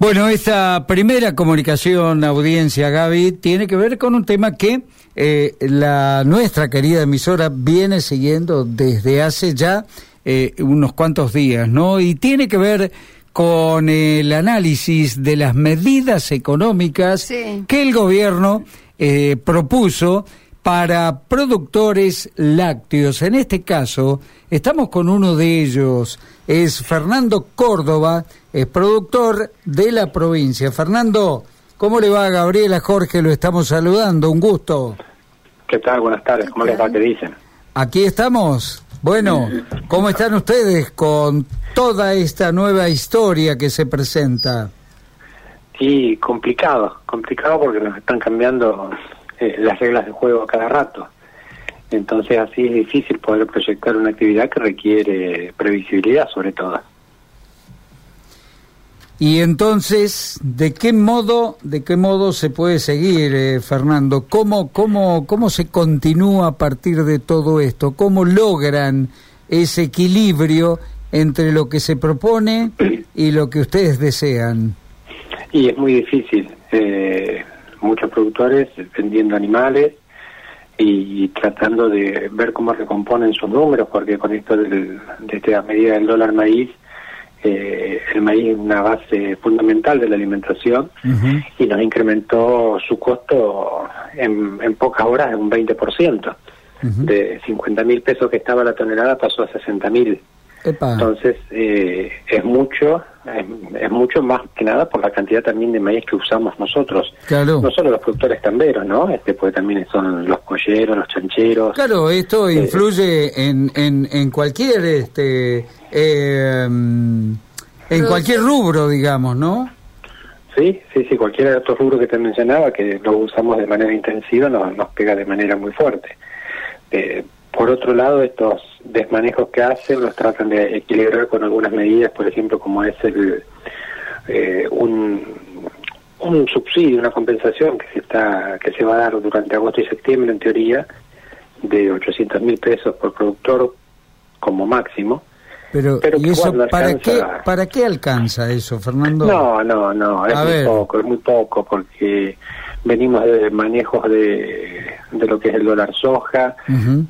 Bueno, esta primera comunicación, audiencia, Gaby, tiene que ver con un tema que eh, la nuestra querida emisora viene siguiendo desde hace ya eh, unos cuantos días, ¿no? Y tiene que ver con el análisis de las medidas económicas que el gobierno eh, propuso para productores lácteos. En este caso, estamos con uno de ellos, es Fernando Córdoba, es productor de la provincia. Fernando, ¿cómo le va Gabriela Jorge? Lo estamos saludando, un gusto. ¿Qué tal? Buenas tardes, ¿cómo les va? ¿Qué dicen? Aquí estamos. Bueno, ¿cómo están ustedes con toda esta nueva historia que se presenta? Sí, complicado, complicado porque nos están cambiando eh, las reglas de juego a cada rato. Entonces así es difícil poder proyectar una actividad que requiere previsibilidad sobre todo. Y entonces, ¿de qué modo, de qué modo se puede seguir, eh, Fernando? ¿Cómo, cómo, ¿Cómo se continúa a partir de todo esto? ¿Cómo logran ese equilibrio entre lo que se propone y lo que ustedes desean? Y es muy difícil. Eh, muchos productores vendiendo animales y, tratando de ver cómo recomponen sus números, porque con esto del, de esta medida del dólar maíz, eh, el maíz es una base fundamental de la alimentación y nos incrementó su costo en, en pocas horas en un 20%. De 50 mil pesos que estaba la tonelada pasó a 60 mil. Entonces, eh, es mucho, es, mucho más que nada por la cantidad también de maíz que usamos nosotros. No solo los productores tamberos, ¿no? Este, pues también son los colleros, los chancheros. Claro, esto eh, influye en, en, en cualquier, este, eh, en cualquier rubro, digamos, ¿no? Sí, sí, sí, cualquiera de estos rubros que te mencionaba, que lo usamos de manera intensiva, nos, nos pega de manera muy fuerte. Eh, por otro lado, estos desmanejos que hacen los tratan de equilibrar con algunas medidas, por ejemplo, como es el, eh, un, un subsidio, una compensación que se está que se va a dar durante agosto y septiembre, en teoría, de 800 mil pesos por productor como máximo. Pero, ¿y eso para qué, para qué alcanza eso, Fernando? No, no, no, es muy poco, es muy poco, porque venimos de manejos de, de lo que es el dólar soja,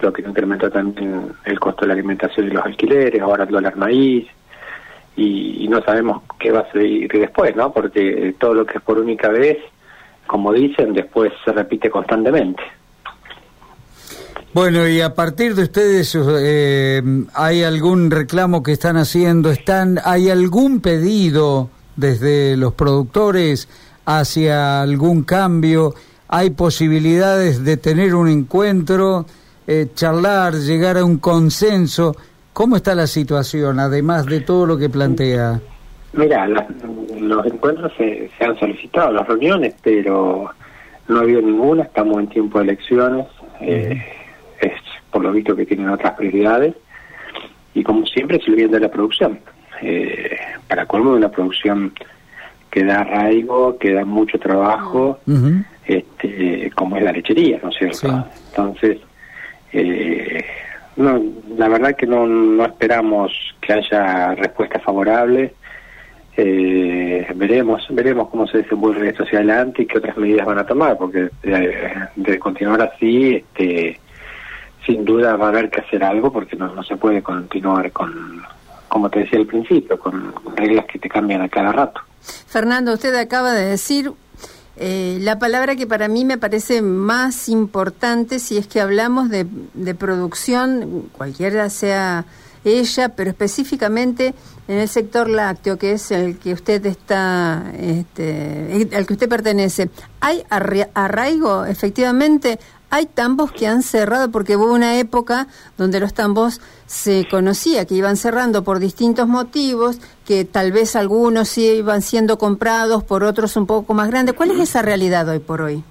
lo que incrementó también el costo de la alimentación y los alquileres, ahora el dólar maíz, y, no sabemos qué va a seguir después, ¿no? Porque todo lo que es por única vez, como dicen, después se repite constantemente. Bueno, y a partir de ustedes, eh, ¿hay algún reclamo que están haciendo? ¿Están, ¿Hay algún pedido desde los productores hacia algún cambio? ¿Hay posibilidades de tener un encuentro, eh, charlar, llegar a un consenso? ¿Cómo está la situación, además de todo lo que plantea? Mira, los encuentros se, han solicitado, las reuniones, pero no ha habido ninguna, estamos en tiempo de elecciones, eh, es por lo visto que tienen otras prioridades, y como siempre sirviendo de la producción. Eh, para colmo de una producción que da arraigo, que da mucho trabajo, este, como es la lechería, ¿no es cierto? Entonces, eh, no, la verdad que no, no esperamos que haya respuesta favorable. Eh, veremos veremos cómo se desenvuelve esto hacia adelante y qué otras medidas van a tomar, porque de, de continuar así, este, sin duda va a haber que hacer algo, porque no, no se puede continuar con, como te decía al principio, con reglas que te cambian a cada rato. Fernando, usted acaba de decir eh, la palabra que para mí me parece más importante si es que hablamos de, producción, cualquiera sea ella, pero específicamente en el sector lácteo, que es el que usted está, este, al que usted pertenece. ¿Hay arraigo, efectivamente? Hay tambos que han cerrado porque hubo una época donde los tambos se conocía que iban cerrando por distintos motivos, que tal vez algunos sí iban siendo comprados por otros un poco más grandes. ¿Cuál es esa realidad hoy por hoy?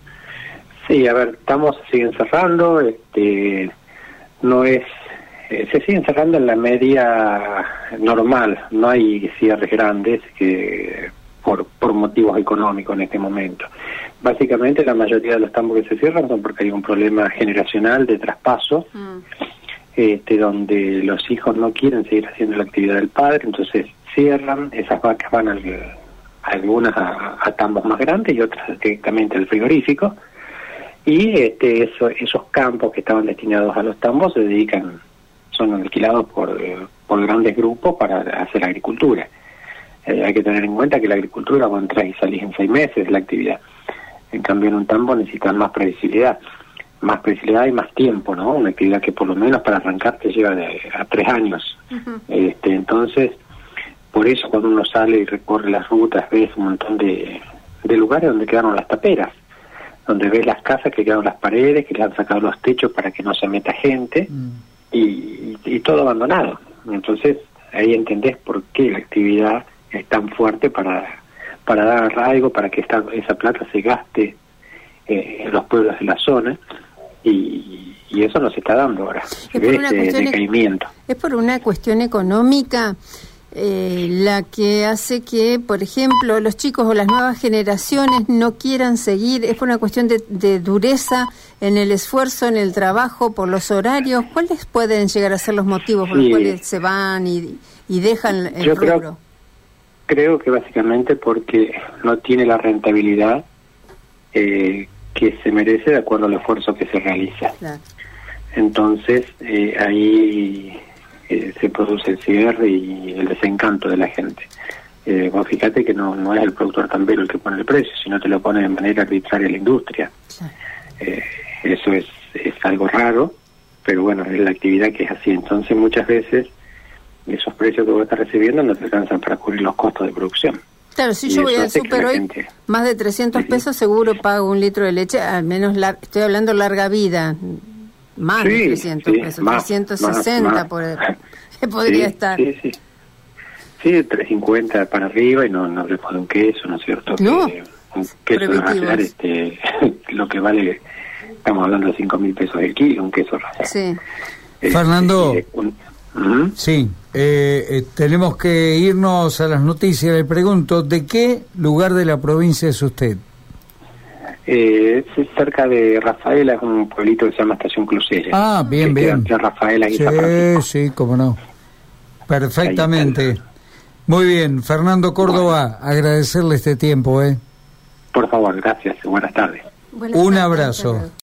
Sí, a ver, estamos siguen cerrando, este, no es eh, se siguen cerrando en la media normal, no hay cierres grandes que por, por motivos económicos en este momento. Básicamente la mayoría de los tambos que se cierran son porque hay un problema generacional de traspaso, mm. este, donde los hijos no quieren seguir haciendo la actividad del padre, entonces cierran, esas vacas van al, algunas a, tambos más grandes y otras directamente al frigorífico. Y este, eso, esos campos que estaban destinados a los tambos se dedican, son alquilados por, por grandes grupos para hacer agricultura. Eh, hay que tener en cuenta que la agricultura, cuando entras y salís en seis meses la actividad. En cambio, en un tambo necesitan más previsibilidad más previsibilidad y más tiempo, ¿no? Una actividad que por lo menos para arrancar te lleva de, a tres años. este, entonces, por eso cuando uno sale y recorre las rutas, ves un montón de, de lugares donde quedaron las taperas, donde ves las casas que quedaron las paredes, que le han sacado los techos para que no se meta gente, mm. y, y, todo abandonado. Entonces, ahí entendés por qué la actividad es tan fuerte para, para dar arraigo, para que esta, esa plata se gaste eh, en los pueblos de la zona y, eso no se está dando ahora. Es por, una decaimiento. es por una cuestión económica. Eh, la que hace que, por ejemplo, los chicos o las nuevas generaciones no quieran seguir, es por una cuestión de, dureza en el esfuerzo, en el trabajo, por los horarios. ¿Cuáles pueden llegar a ser los motivos por los cuales se van y, dejan el Yo Creo, creo que básicamente porque no tiene la rentabilidad eh, que se merece de acuerdo al esfuerzo que se realiza. Entonces, eh, ahí eh, se produce el cierre y el desencanto de la gente. Eh, vos fíjate que no, no es el productor tambero el que pone el precio, sino te lo pone de manera arbitraria la industria. Eh, eso es, es algo raro, pero bueno, es la actividad que es así. Entonces, muchas veces esos precios que vos estás recibiendo no te alcanzan para cubrir los costos de producción. Claro, si yo voy al super hoy, más de 300 pesos seguro pago un litro de leche, al menos estoy hablando larga vida, más de 300 pesos, 360 por, podría estar. Sí, sí. Sí, 350 para arriba y no, no le un queso, ¿no es cierto? No, un queso racional, este, lo que vale, estamos hablando de 5 mil pesos el kilo, un queso racional. Sí. Este, Sí, eh, eh, tenemos que irnos a las noticias. Le pregunto, ¿de qué lugar de la provincia es usted? Eh, es cerca de Rafaela, es un pueblito que se llama Estación Crucero. Ah, bien, bien. Rafaela y sí, sí, cómo no. Perfectamente. Muy bien, Fernando Córdoba, agradecerle este tiempo, ¿eh? Por favor, gracias. Buenas tardes. un abrazo.